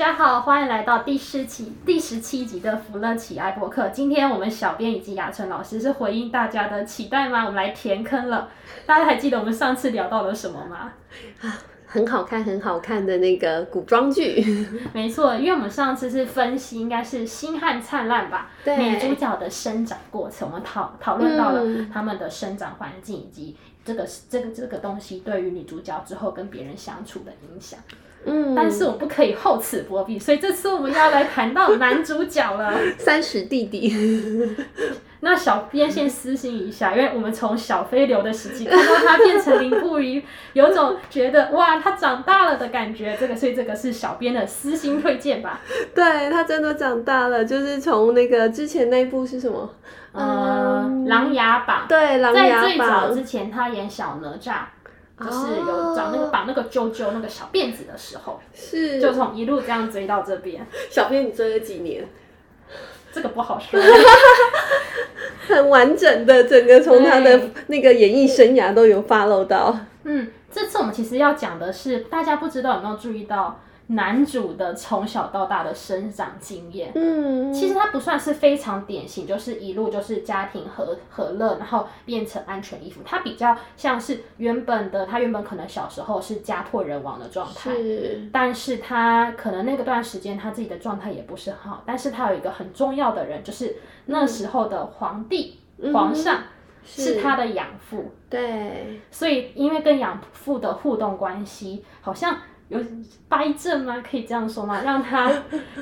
家好，欢迎来到第十期第十七集的福乐奇爱播客。今天我们小编以及雅淳老师是回应大家的期待吗？我们来填坑了。大家还记得我们上次聊到了什么吗？啊，很好看，很好看的那个古装剧。没错，因为我们上次是分析，应该是《星汉灿烂》吧？对。女主角的生长过程，我们讨讨论到了他们的生长环境以及这个这个这个东西对于女主角之后跟别人相处的影响。嗯，但是我不可以厚此薄彼，所以这次我们要来谈到男主角了，三十弟弟。那小编先私心一下，因为我们从小飞流的时期看到他变成林不疑，有种觉得哇，他长大了的感觉。这个，所以这个是小编的私心推荐吧？对，他真的长大了，就是从那个之前那部是什么？呃，嗯，琅琊榜。对，琅琊榜。在最早之前，他演小哪吒。就是有找那个绑那个啾啾那个小辫子的时候，是就从一路这样追到这边。小辫，你追了几年？这个不好说。很完整的整个从他的那个演艺生涯都有 follow 到。嗯，这次我们其实要讲的是，大家不知道有没有注意到？男主的从小到大的生长经验，嗯，其实他不算是非常典型，就是一路就是家庭和和乐，然后变成安全依附。他比较像是原本的，他原本可能小时候是家破人亡的状态，是，但是他可能那个段时间他自己的状态也不是很好，但是他有一个很重要的人，就是那时候的皇帝，嗯、皇上是他的养父，对，所以因为跟养父的互动关系，好像。有掰正吗？可以这样说吗？让他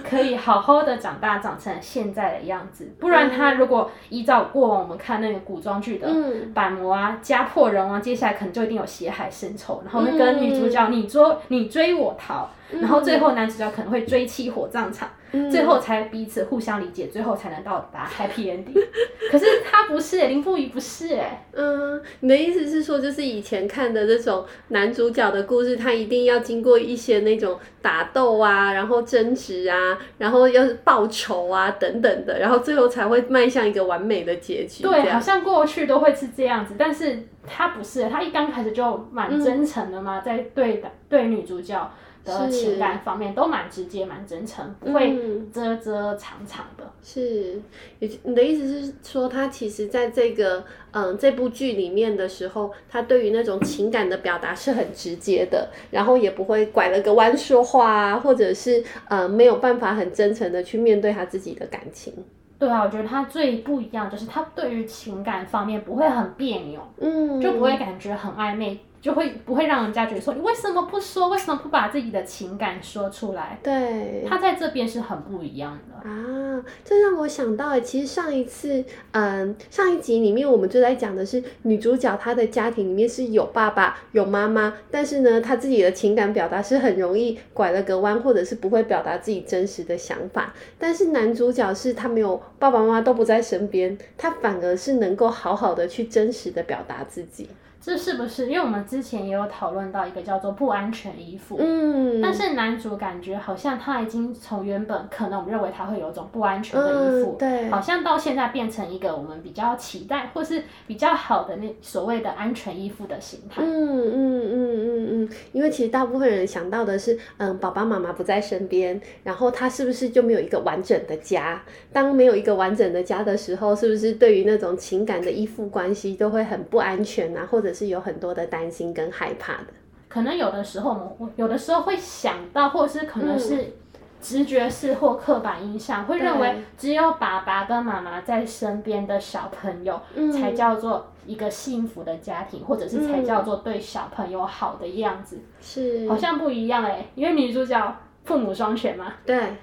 可以好好的长大，长成现在的样子。不然他如果依照过往我们看那个古装剧的板模啊，家破人亡，接下来可能就一定有血海深仇，然后会跟女主角你追你追我逃，然后最后男主角可能会追妻火葬场。最后才彼此互相理解，最后才能到达 happy ending。可是他不是，林不疑不是哎。嗯，你的意思是说，就是以前看的这种男主角的故事，他一定要经过一些那种打斗啊，然后争执啊，然后要报仇啊等等的，然后最后才会迈向一个完美的结局。对，好像过去都会是这样子，但是他不是，他一刚开始就蛮真诚的嘛，嗯、在对对女主角。的情感方面都蛮直接、蛮真诚，不会遮遮藏藏的。是，你的意思是说，他其实在这个嗯这部剧里面的时候，他对于那种情感的表达是很直接的，然后也不会拐了个弯说话啊，或者是呃没有办法很真诚的去面对他自己的感情。对啊，我觉得他最不一样就是他对于情感方面不会很别扭，嗯，就不会感觉很暧昧。就会不会让人家觉得说，你为什么不说？为什么不把自己的情感说出来？对，他在这边是很不一样的啊。这让我想到，其实上一次，嗯，上一集里面我们就在讲的是女主角她的家庭里面是有爸爸有妈妈，但是呢，她自己的情感表达是很容易拐了个弯，或者是不会表达自己真实的想法。但是男主角是他没有爸爸妈妈都不在身边，他反而是能够好好的去真实的表达自己。这是不是？因为我们之前也有讨论到一个叫做不安全依附，嗯，但是男主感觉好像他已经从原本可能我们认为他会有一种不安全的依附，嗯，对，好像到现在变成一个我们比较期待或是比较好的那所谓的安全依附的形态。嗯嗯嗯嗯嗯，因为其实大部分人想到的是，嗯，爸爸妈妈不在身边，然后他是不是就没有一个完整的家？当没有一个完整的家的时候，是不是对于那种情感的依附关系都会很不安全啊？或者是有很多的担心跟害怕的，可能有的时候我们有的时候会想到，或者是可能是直觉式或刻板印象，嗯、会认为只有爸爸跟妈妈在身边的小朋友才叫做一个幸福的家庭，嗯、或者是才叫做对小朋友好的样子。是，好像不一样哎、欸，因为女主角父母双全嘛，对，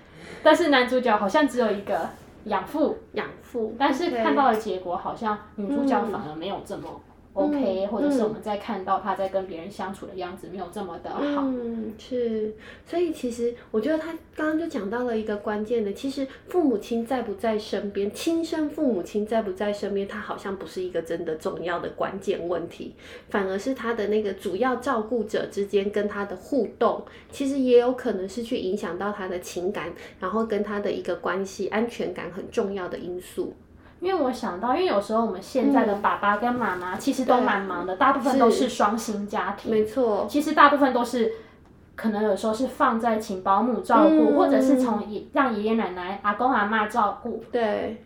但是男主角好像只有一个养父，养父，但是看到的结果好像女主角反而没有这么。OK，、嗯、或者是我们在看到他在跟别人相处的样子没有这么的好。嗯，是，所以其实我觉得他刚刚就讲到了一个关键的，其实父母亲在不在身边，亲生父母亲在不在身边，他好像不是一个真的重要的关键问题，反而是他的那个主要照顾者之间跟他的互动，其实也有可能是去影响到他的情感，然后跟他的一个关系安全感很重要的因素。因为我想到，因为有时候我们现在的爸爸跟妈妈其实都蛮忙的，大部分都是双薪家庭。没错。其实大部分都是，可能有时候是放在请保姆照顾，嗯、或者是从爷让爷爷奶奶、阿公阿妈照顾。对。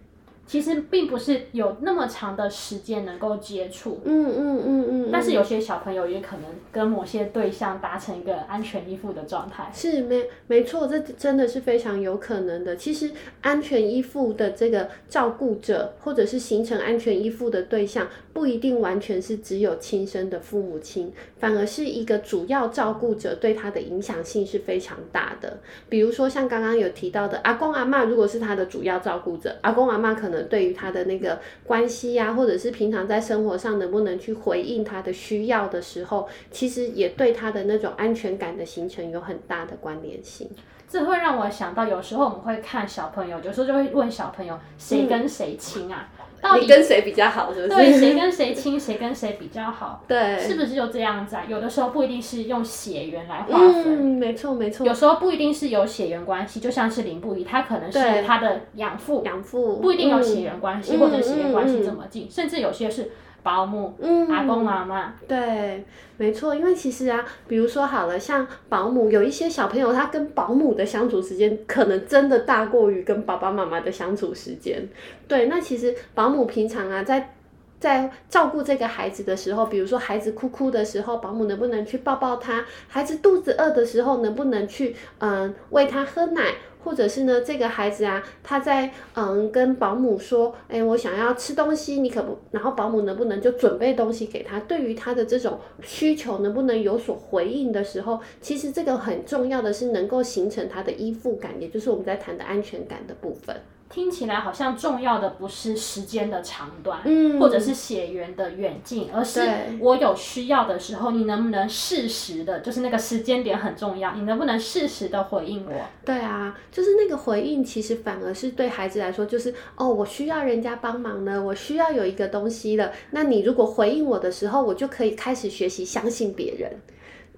其实并不是有那么长的时间能够接触，嗯嗯嗯嗯，嗯，但是有些小朋友也可能跟某些对象达成一个安全依附的状态。是没没错，这真的是非常有可能的。其实安全依附的这个照顾者，或者是形成安全依附的对象，不一定完全是只有亲生的父母亲，反而是一个主要照顾者对他的影响性是非常大的。比如说像刚刚有提到的阿公阿妈，如果是他的主要照顾者，阿公阿妈可能。对于他的那个关系呀、啊，或者是平常在生活上能不能去回应他的需要的时候，其实也对他的那种安全感的形成有很大的关联性。这会让我想到，有时候我们会看小朋友，有时候就会问小朋友谁跟谁亲啊？嗯到底跟谁比较好？是不是？对，谁跟谁亲，谁跟谁比较好？对，是不是就这样子啊？有的时候不一定是用血缘来划分，嗯，没错没错。有时候不一定是有血缘关系，就像是林不疑，他可能是他的养父，养父不一定有血缘关系，嗯，或者血缘关系这么近，嗯嗯嗯，甚至有些是。保姆，嗯，阿公妈妈，对，没错，因为其实啊，比如说好了，像保姆，有一些小朋友，他跟保姆的相处时间可能真的大过于跟爸爸妈妈的相处时间。对，那其实保姆平常啊，在在照顾这个孩子的时候，比如说孩子哭哭的时候，保姆能不能去抱抱他？孩子肚子饿的时候，能不能去嗯喂他喝奶？或者是呢，这个孩子啊，他在嗯跟保姆说，哎，我想要吃东西，你可不，然后保姆能不能就准备东西给他？对于他的这种需求，能不能有所回应的时候，其实这个很重要的是能够形成他的依附感，也就是我们在谈的安全感的部分。听起来好像重要的不是时间的长短，嗯，或者是血缘的远近，而是我有需要的时候，你能不能适时的，就是那个时间点很重要，你能不能适时的回应我？对啊，就是那个回应，其实反而是对孩子来说，就是哦，我需要人家帮忙呢，我需要有一个东西了，那你如果回应我的时候，我就可以开始学习相信别人。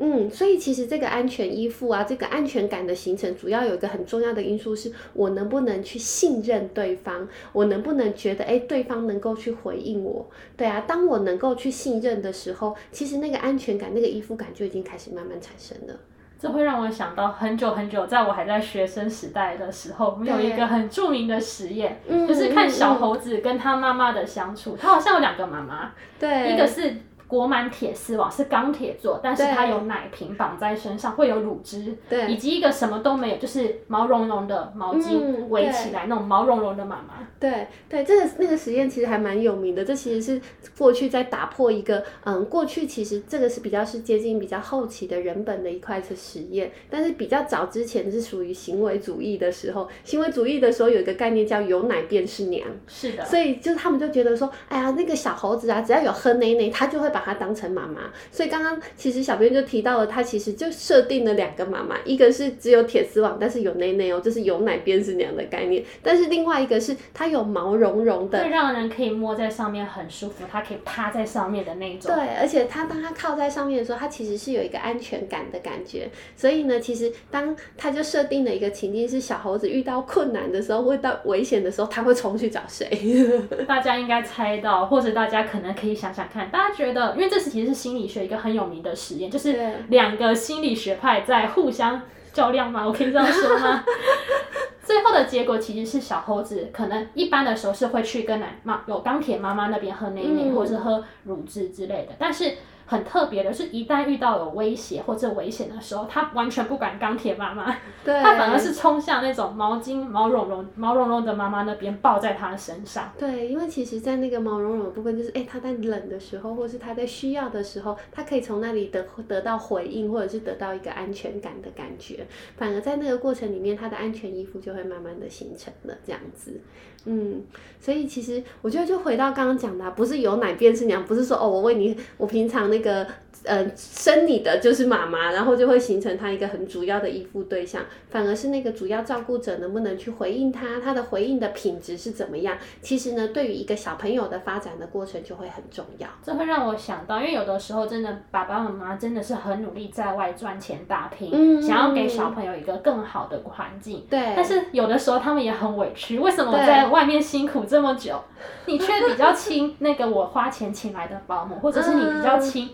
嗯，所以其实这个安全依附啊，这个安全感的形成，主要有一个很重要的因素是，我能不能去信任对方，我能不能觉得，哎，对方能够去回应我。对啊，当我能够去信任的时候，其实那个安全感、那个依附感就已经开始慢慢产生了。这会让我想到很久很久，在我还在学生时代的时候，我们有一个很著名的实验，就是看小猴子跟他妈妈的相处。他好像有两个妈妈，对，一个是。裹满铁丝网是钢铁做，但是它有奶瓶绑在身上，会有乳汁，对，以及一个什么都没有，就是毛茸茸的毛巾围起来、嗯、那种毛茸茸的妈妈。对对，这个那个实验其实还蛮有名的。这其实是过去在打破一个，嗯，过去其实这个是比较是接近比较后期的人本的一块是实验，但是比较早之前是属于行为主义的时候。行为主义的时候有一个概念叫有奶便是娘，是的。所以就是他们就觉得说，哎呀，那个小猴子啊，只要有喝奶奶，他就会把。把他当成妈妈，所以刚刚其实小编就提到了，它其实就设定了两个妈妈，一个是只有铁丝网，但是有内内哦，就是有奶便是娘的概念，但是另外一个是它有毛茸茸的，会让人可以摸在上面很舒服，它可以趴在上面的那种。对，而且它当它靠在上面的时候，它其实是有一个安全感的感觉。所以呢，其实当它就设定了一个情境是小猴子遇到困难的时候，会到危险的时候，它会冲去找谁？大家应该猜到，或者大家可能可以想想看，大家觉得。因为这是其实是心理学一个很有名的实验，就是两个心理学派在互相较量吗？我可以这样说吗？最后的结果其实是小猴子可能一般的时候是会去跟奶妈有钢铁妈妈那边喝奶奶或者是喝乳汁之类的，但是很特别的是，一旦遇到有威胁或者危险的时候，他完全不敢钢铁妈妈，对，他反而是冲向那种毛巾毛茸茸毛茸茸的妈妈那边，抱在她的身上。对，因为其实，在那个毛茸茸的部分，就是哎，他在冷的时候，或是他在需要的时候，他可以从那里得得到回应，或者是得到一个安全感的感觉。反而在那个过程里面，他的安全依附就会慢慢的形成了这样子。嗯，所以其实我觉得，就回到刚刚讲的，不是有奶便是娘，不是说哦，我为你，我平常那个。呃，生你的就是妈妈，然后就会形成他一个很主要的依附对象，反而是那个主要照顾者能不能去回应他，他的回应的品质是怎么样？其实呢，对于一个小朋友的发展的过程就会很重要。这会让我想到，因为有的时候真的爸爸妈妈真的是很努力在外赚钱打拼，嗯，想要给小朋友一个更好的环境，对。但是有的时候他们也很委屈，为什么我在外面辛苦这么久，你却比较亲那个我花钱请来的保姆，或者是你比较亲。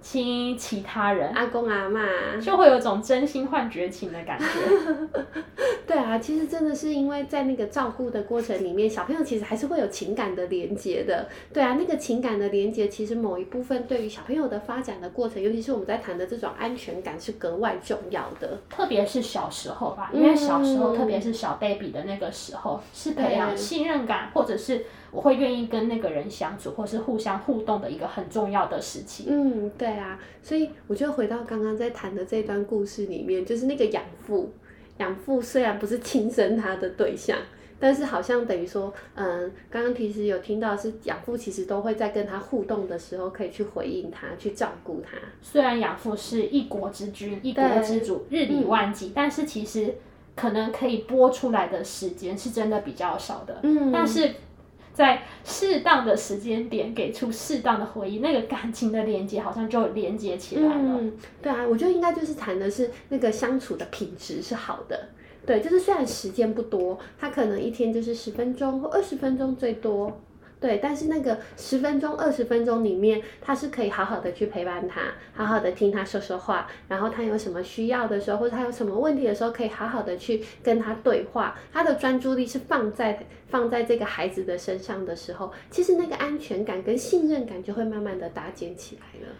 亲其他人，阿公阿妈，就会有种真心换绝情的感觉。对啊，其实真的是因为在那个照顾的过程里面，小朋友其实还是会有情感的连接的。对啊，那个情感的连接，其实某一部分对于小朋友的发展的过程，尤其是我们在谈的这种安全感，是格外重要的。特别是小时候吧，因为小时候，嗯、特别是小 baby 的那个时候，是培养信任感，或者是。我会愿意跟那个人相处，或是互相互动的一个很重要的时期。嗯，对啊，所以我就回到刚刚在谈的这段故事里面，就是那个养父，养父虽然不是亲生他的对象，但是好像等于说，嗯，刚刚其实有听到是养父其实都会在跟他互动的时候，可以去回应他，去照顾他。虽然养父是一国之君，一国之主，日理万机，嗯，但是其实可能可以拨出来的时间是真的比较少的。嗯，但是。在适当的时间点给出适当的回应，那个感情的连接好像就连接起来了。嗯，对啊，我觉得应该就是谈的是那个相处的品质是好的。对，就是虽然时间不多，他可能一天就是十分钟或二十分钟最多。对，但是那个十分钟、二十分钟里面，他是可以好好的去陪伴他，好好的听他说说话，然后他有什么需要的时候，或者他有什么问题的时候，可以好好的去跟他对话。他的专注力是放在放在这个孩子的身上的时候，其实那个安全感跟信任感就会慢慢的搭建起来了。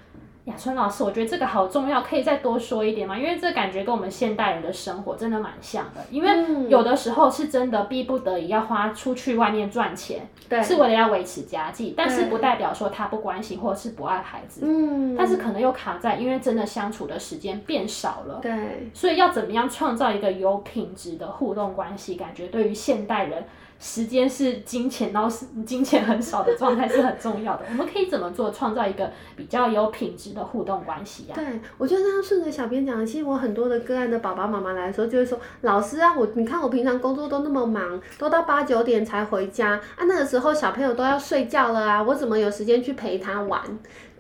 雅春老师，我觉得这个好重要，可以再多说一点吗？因为这感觉跟我们现代人的生活真的蛮像的。因为有的时候是真的逼不得已要花出去外面赚钱，对，是为了要维持家计，但是不代表说他不关心或者是不爱孩子。嗯，但是可能又卡在，因为真的相处的时间变少了。对，所以要怎么样创造一个有品质的互动关系？感觉对于现代人。时间是金钱，然后是金钱很少的状态是很重要的。我们可以怎么做，创造一个比较有品质的互动关系呀？对，我觉得刚刚顺着小编讲，其实我很多的个案的爸爸妈妈来的时候，就会说：“老师啊，我你看我平常工作都那么忙，都到八九点才回家啊，那个时候小朋友都要睡觉了啊，我怎么有时间去陪他玩？”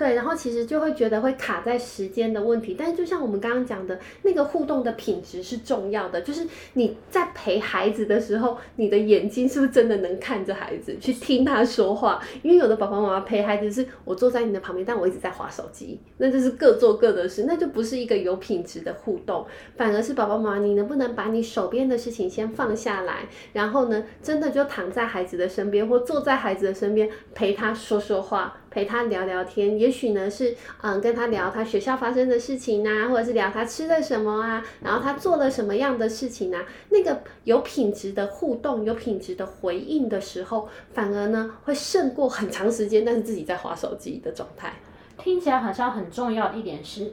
对，然后其实就会觉得会卡在时间的问题，但是就像我们刚刚讲的那个互动的品质是重要的，就是你在陪孩子的时候，你的眼睛是不是真的能看着孩子，去听他说话？因为有的爸爸妈妈陪孩子是我坐在你的旁边，但我一直在滑手机，那就是各做各的事，那就不是一个有品质的互动，反而是爸爸妈妈，你能不能把你手边的事情先放下来，然后呢，真的就躺在孩子的身边，或坐在孩子的身边陪他说说话。陪他聊聊天，也许呢是嗯跟他聊他学校发生的事情啊，或者是聊他吃了什么啊，然后他做了什么样的事情啊，那个有品质的互动、有品质的回应的时候，反而呢会胜过很长时间但是自己在划手机的状态。听起来好像很重要的一点是，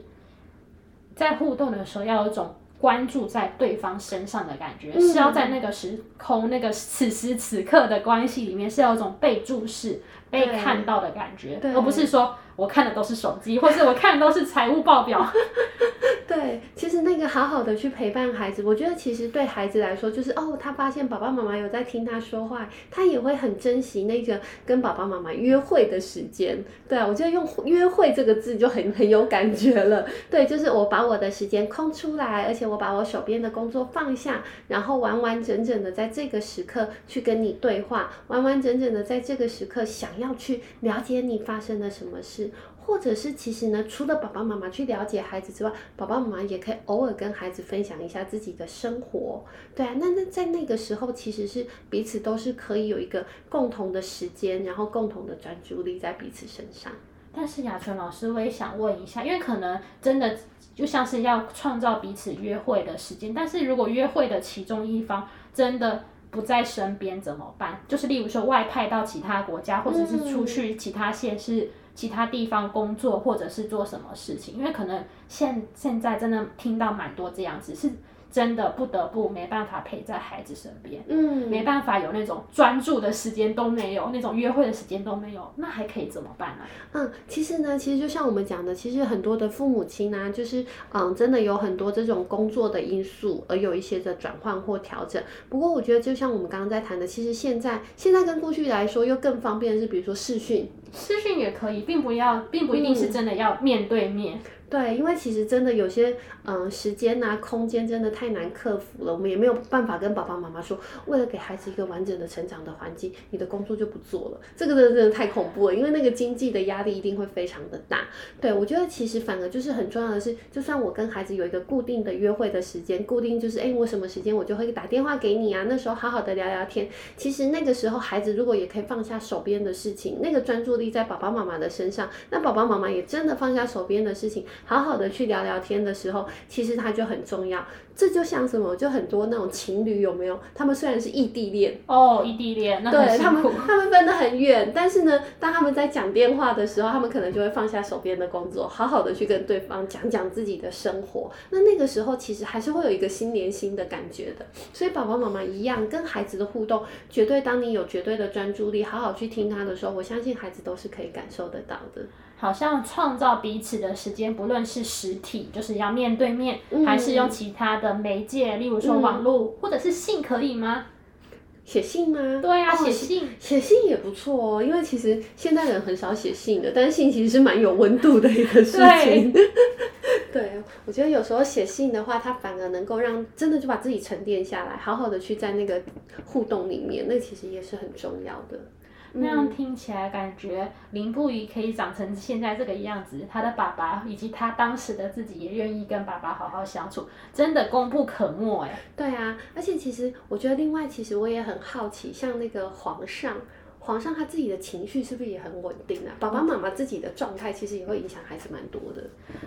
在互动的时候要有一种关注在对方身上的感觉，嗯、是要在那个时空、那个此时此刻的关系里面是要有一种被注视。被看到的感觉，而不是说我看的都是手机，或是我看的都是财务报表。对，其实那个好好的去陪伴孩子，我觉得其实对孩子来说，就是哦，他发现爸爸妈妈有在听他说话，他也会很珍惜那个跟爸爸妈妈约会的时间。对啊，我觉得用约会这个字就很很有感觉了。对，就是我把我的时间空出来，而且我把我手边的工作放下，然后完完整整的在这个时刻去跟你对话，完完整整的在这个时刻想要去了解你发生了什么事。或者是其实呢，除了爸爸妈妈去了解孩子之外，爸爸妈妈也可以偶尔跟孩子分享一下自己的生活。对啊，那那在那个时候，其实是彼此都是可以有一个共同的时间，然后共同的专注力在彼此身上。但是雅纯老师，我也想问一下，因为可能真的就像是要创造彼此约会的时间，但是如果约会的其中一方真的不在身边怎么办？就是例如说外派到其他国家，或者是出去其他县市、其他地方工作，或者是做什么事情？因为可能现现在真的听到蛮多这样子是。真的不得不没办法陪在孩子身边，嗯，没办法有那种专注的时间都没有，那种约会的时间都没有，那还可以怎么办呢？嗯，其实呢，其实就像我们讲的，其实很多的父母亲呢、啊，就是嗯，真的有很多这种工作的因素，而有一些的转换或调整。不过我觉得，就像我们刚刚在谈的，其实现在现在跟过去来说又更方便的是，比如说视讯，视讯也可以，并不要，并不一定是真的要面对面。嗯对，因为其实真的有些，嗯、时间呐、空间真的太难克服了。我们也没有办法跟爸爸妈妈说，为了给孩子一个完整的成长的环境，你的工作就不做了。这个真的真的太恐怖了，因为那个经济的压力一定会非常的大。对，我觉得其实反而就是很重要的是，就算我跟孩子有一个固定的约会的时间，固定就是，哎，我什么时间我就会打电话给你啊，那时候好好的聊聊天。其实那个时候孩子如果也可以放下手边的事情，那个专注力在爸爸妈妈的身上，那爸爸妈妈也真的放下手边的事情。好好的去聊聊天的时候，其实它就很重要。这就像什么？就很多那种情侣有没有？他们虽然是异地恋哦，异地恋，那。对，他们，他们分得很远，但是呢，当他们在讲电话的时候，他们可能就会放下手边的工作，好好的去跟对方讲讲自己的生活。那那个时候，其实还是会有一个心连心的感觉的。所以，爸爸妈妈一样，跟孩子的互动，绝对当你有绝对的专注力，好好去听他的时候，我相信孩子都是可以感受得到的。好像创造彼此的时间，不论是实体，就是要面对面，嗯、还是用其他的媒介，例如说网络、嗯、或者是信，可以吗？写信吗？对呀、啊，写、哦、信，写信也不错哦。因为其实现代人很少写信的，但是信其实是蛮有温度的一个事情。对，对，我觉得有时候写信的话，它反而能够让真的就把自己沉淀下来，好好的去在那个互动里面，那其实也是很重要的。那样听起来，感觉林不疑可以长成现在这个样子，他的爸爸以及他当时的自己也愿意跟爸爸好好相处，真的功不可没哎。对啊，而且其实我觉得另外，其实我也很好奇，像那个皇上，皇上他自己的情绪是不是也很稳定啊？爸爸妈妈自己的状态其实也会影响孩子蛮多的。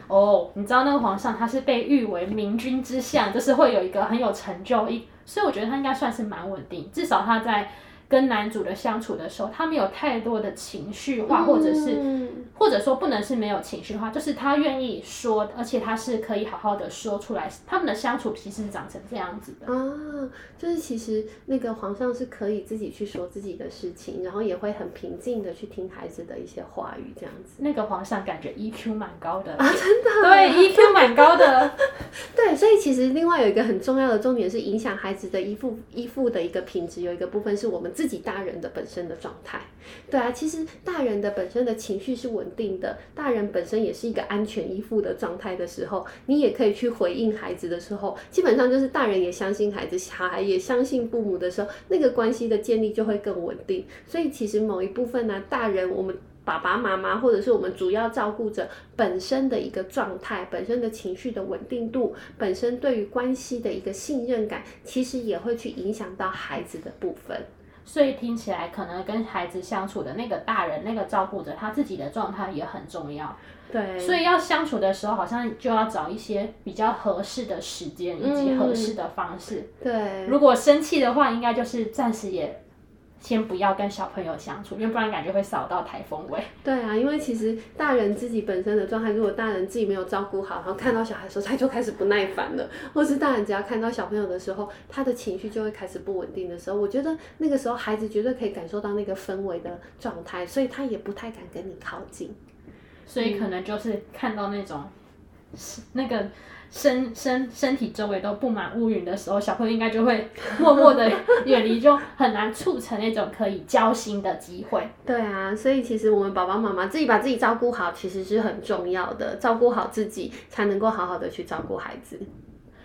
哦，你知道那个皇上他是被誉为明君之相，就是会有一个很有成就一，所以我觉得他应该算是蛮稳定，至少他在。跟男主的相处的时候，他没有太多的情绪化，或者是，或者说不能是没有情绪化，就是他愿意说，而且他是可以好好的说出来。他们的相处其实是长成这样子的啊，就是其实那个皇上是可以自己去说自己的事情，然后也会很平静的去听孩子的一些话语，这样子。那个皇上感觉 EQ 蛮高的啊，真的，对，EQ 蛮高的，对，所以其实另外有一个很重要的重点是影响孩子的依附依附的一个品质，有一个部分是我们。自己大人的本身的状态，对啊，其实大人的本身的情绪是稳定的，大人本身也是一个安全依附的状态的时候，你也可以去回应孩子的时候，基本上就是大人也相信孩子，小孩也相信父母的时候，那个关系的建立就会更稳定。所以其实某一部分呢、大人我们。爸爸妈妈或者是我们主要照顾者本身的一个状态，本身的情绪的稳定度，本身对于关系的一个信任感，其实也会去影响到孩子的部分。所以听起来，可能跟孩子相处的那个大人，那个照顾者，他自己的状态也很重要。对，所以要相处的时候，好像就要找一些比较合适的时间以及合适的方式。嗯、对，如果生气的话，应该就是暂时也。先不要跟小朋友相处，因为不然感觉会扫到台风尾。对啊，因为其实大人自己本身的状态，如果大人自己没有照顾好，然后看到小孩的时候，他就开始不耐烦了；或是大人只要看到小朋友的时候，他的情绪就会开始不稳定的时候，我觉得那个时候孩子绝对可以感受到那个氛围的状态，所以他也不太敢跟你靠近。所以可能就是看到那种，那个。身身身体周围都布满乌云的时候，小朋友应该就会 默默的远离，就很难促成那种可以交心的机会。对啊，所以其实我们爸爸妈妈自己把自己照顾好，其实是很重要的。照顾好自己，才能够好好的去照顾孩子。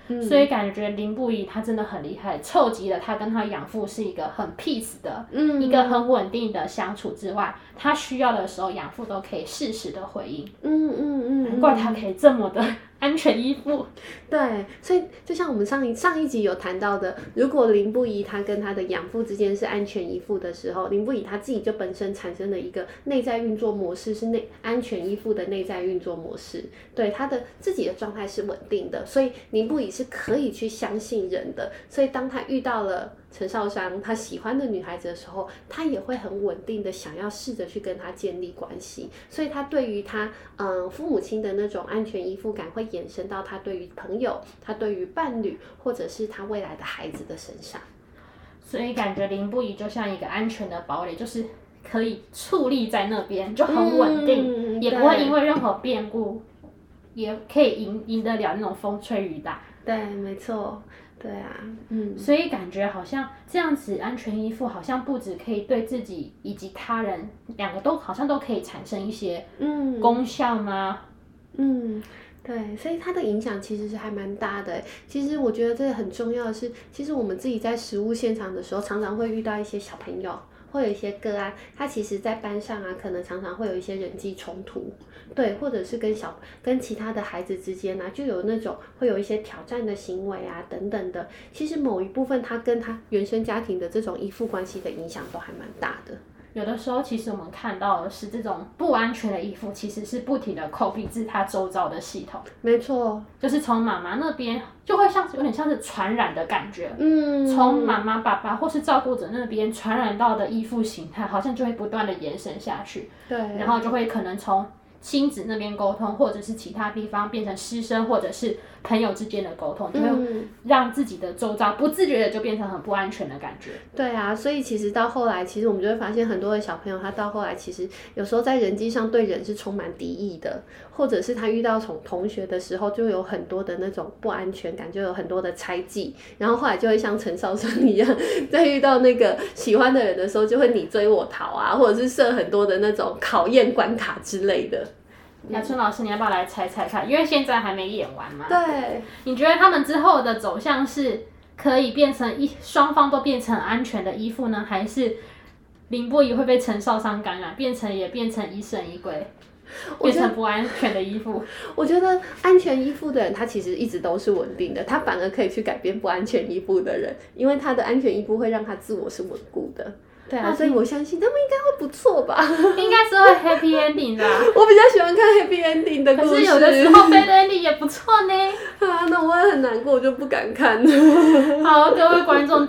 嗯、所以感觉林不疑他真的很厉害，凑集了他跟他养父是一个很 peace 的，嗯，一个很稳定的相处之外，他需要的时候养父都可以适时的回应。嗯嗯嗯，难怪他可以这么的。安全依附。对，所以就像我们上一上一集有谈到的，如果林不疑他跟他的养父之间是安全依附的时候，林不疑他自己就本身产生了一个内在运作模式，是内安全依附的内在运作模式。对，他的自己的状态是稳定的，所以林不疑是可以去相信人的。所以当他遇到了陈少商他喜欢的女孩子的时候，他也会很稳定的想要试着去跟她建立关系。所以他对于他嗯父母亲的那种安全依附感，会延伸到他对于朋友有他对于伴侣，或者是他未来的孩子的身上，所以感觉林不疑就像一个安全的堡垒，就是可以矗立在那边，就很稳定，嗯、也不会因为任何变故，也可以赢赢得了那种风吹雨打。对，没错，对啊，嗯，所以感觉好像这样子安全依附，好像不止可以对自己以及他人两个都好像都可以产生一些嗯功效吗？嗯。嗯对，所以它的影响其实是还蛮大的。其实我觉得这个很重要的是，其实我们自己在食物现场的时候，常常会遇到一些小朋友，会有一些个案，他其实在班上啊，可能常常会有一些人际冲突，对，或者是跟小跟其他的孩子之间啊，就有那种会有一些挑战的行为啊等等的。其实某一部分，他跟他原生家庭的这种依附关系的影响都还蛮大的。有的时候，其实我们看到的是这种不安全的衣服，其实是不停的 copy 自它周遭的系统。没错，就是从妈妈那边就会像有点像是传染的感觉。嗯，从妈妈、爸爸或是照顾者那边传染到的依附形态，好像就会不断的延伸下去。对，然后就会可能从亲子那边沟通，或者是其他地方变成师生，或者是。朋友之间的沟通，就会让自己的周遭不自觉的就变成很不安全的感觉。对啊，所以其实到后来，其实我们就会发现很多的小朋友，他到后来其实有时候在人际上对人是充满敌意的，或者是他遇到从同学的时候就有很多的那种不安全感，就有很多的猜忌，然后后来就会像陈少生一样，在遇到那个喜欢的人的时候，就会你追我逃啊，或者是设很多的那种考验关卡之类的。雅春老师，你要不要来猜猜看？因为现在还没演完嘛。对。你觉得他们之后的走向是可以变成一双方都变成安全的依附呢，还是林波仪会被陈少商感染，变成也变成疑神疑鬼，变成不安全的依附？我觉得安全依附的人，他其实一直都是稳定的，他反而可以去改变不安全依附的人，因为他的安全依附会让他自我是稳固的。对啊，所以我相信他们应该会不错吧？应该是会 happy ending 的。我比较喜欢看 happy ending 的故事。可是有的时候 bad ending 也不错呢。啊，那我也很难过，我就不敢看了。好，各位观众，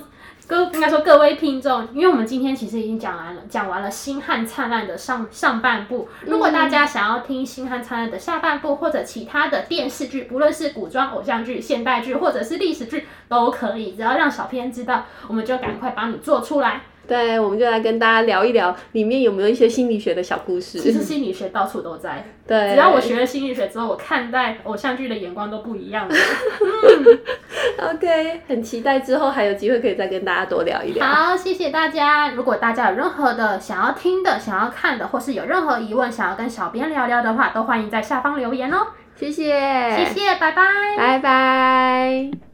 各应该说各位听众，因为我们今天其实已经讲完了，讲完了《星汉灿烂》的上上半部。如果大家想要听《星汉灿烂》的下半部，或者其他的电视剧，不论是古装偶像剧、现代剧，或者是历史剧，都可以。只要让小编知道，我们就赶快帮你做出来。对，我们就来跟大家聊一聊里面有没有一些心理学的小故事。其实心理学到处都在。对，只要我学了心理学之后，我看待偶像剧的眼光都不一样了。OK，很期待之后还有机会可以再跟大家多聊一聊。好，谢谢大家。如果大家有任何的想要听的、想要看的，或是有任何疑问想要跟小编聊聊的话，都欢迎在下方留言哦。谢谢，谢谢，拜拜，拜拜。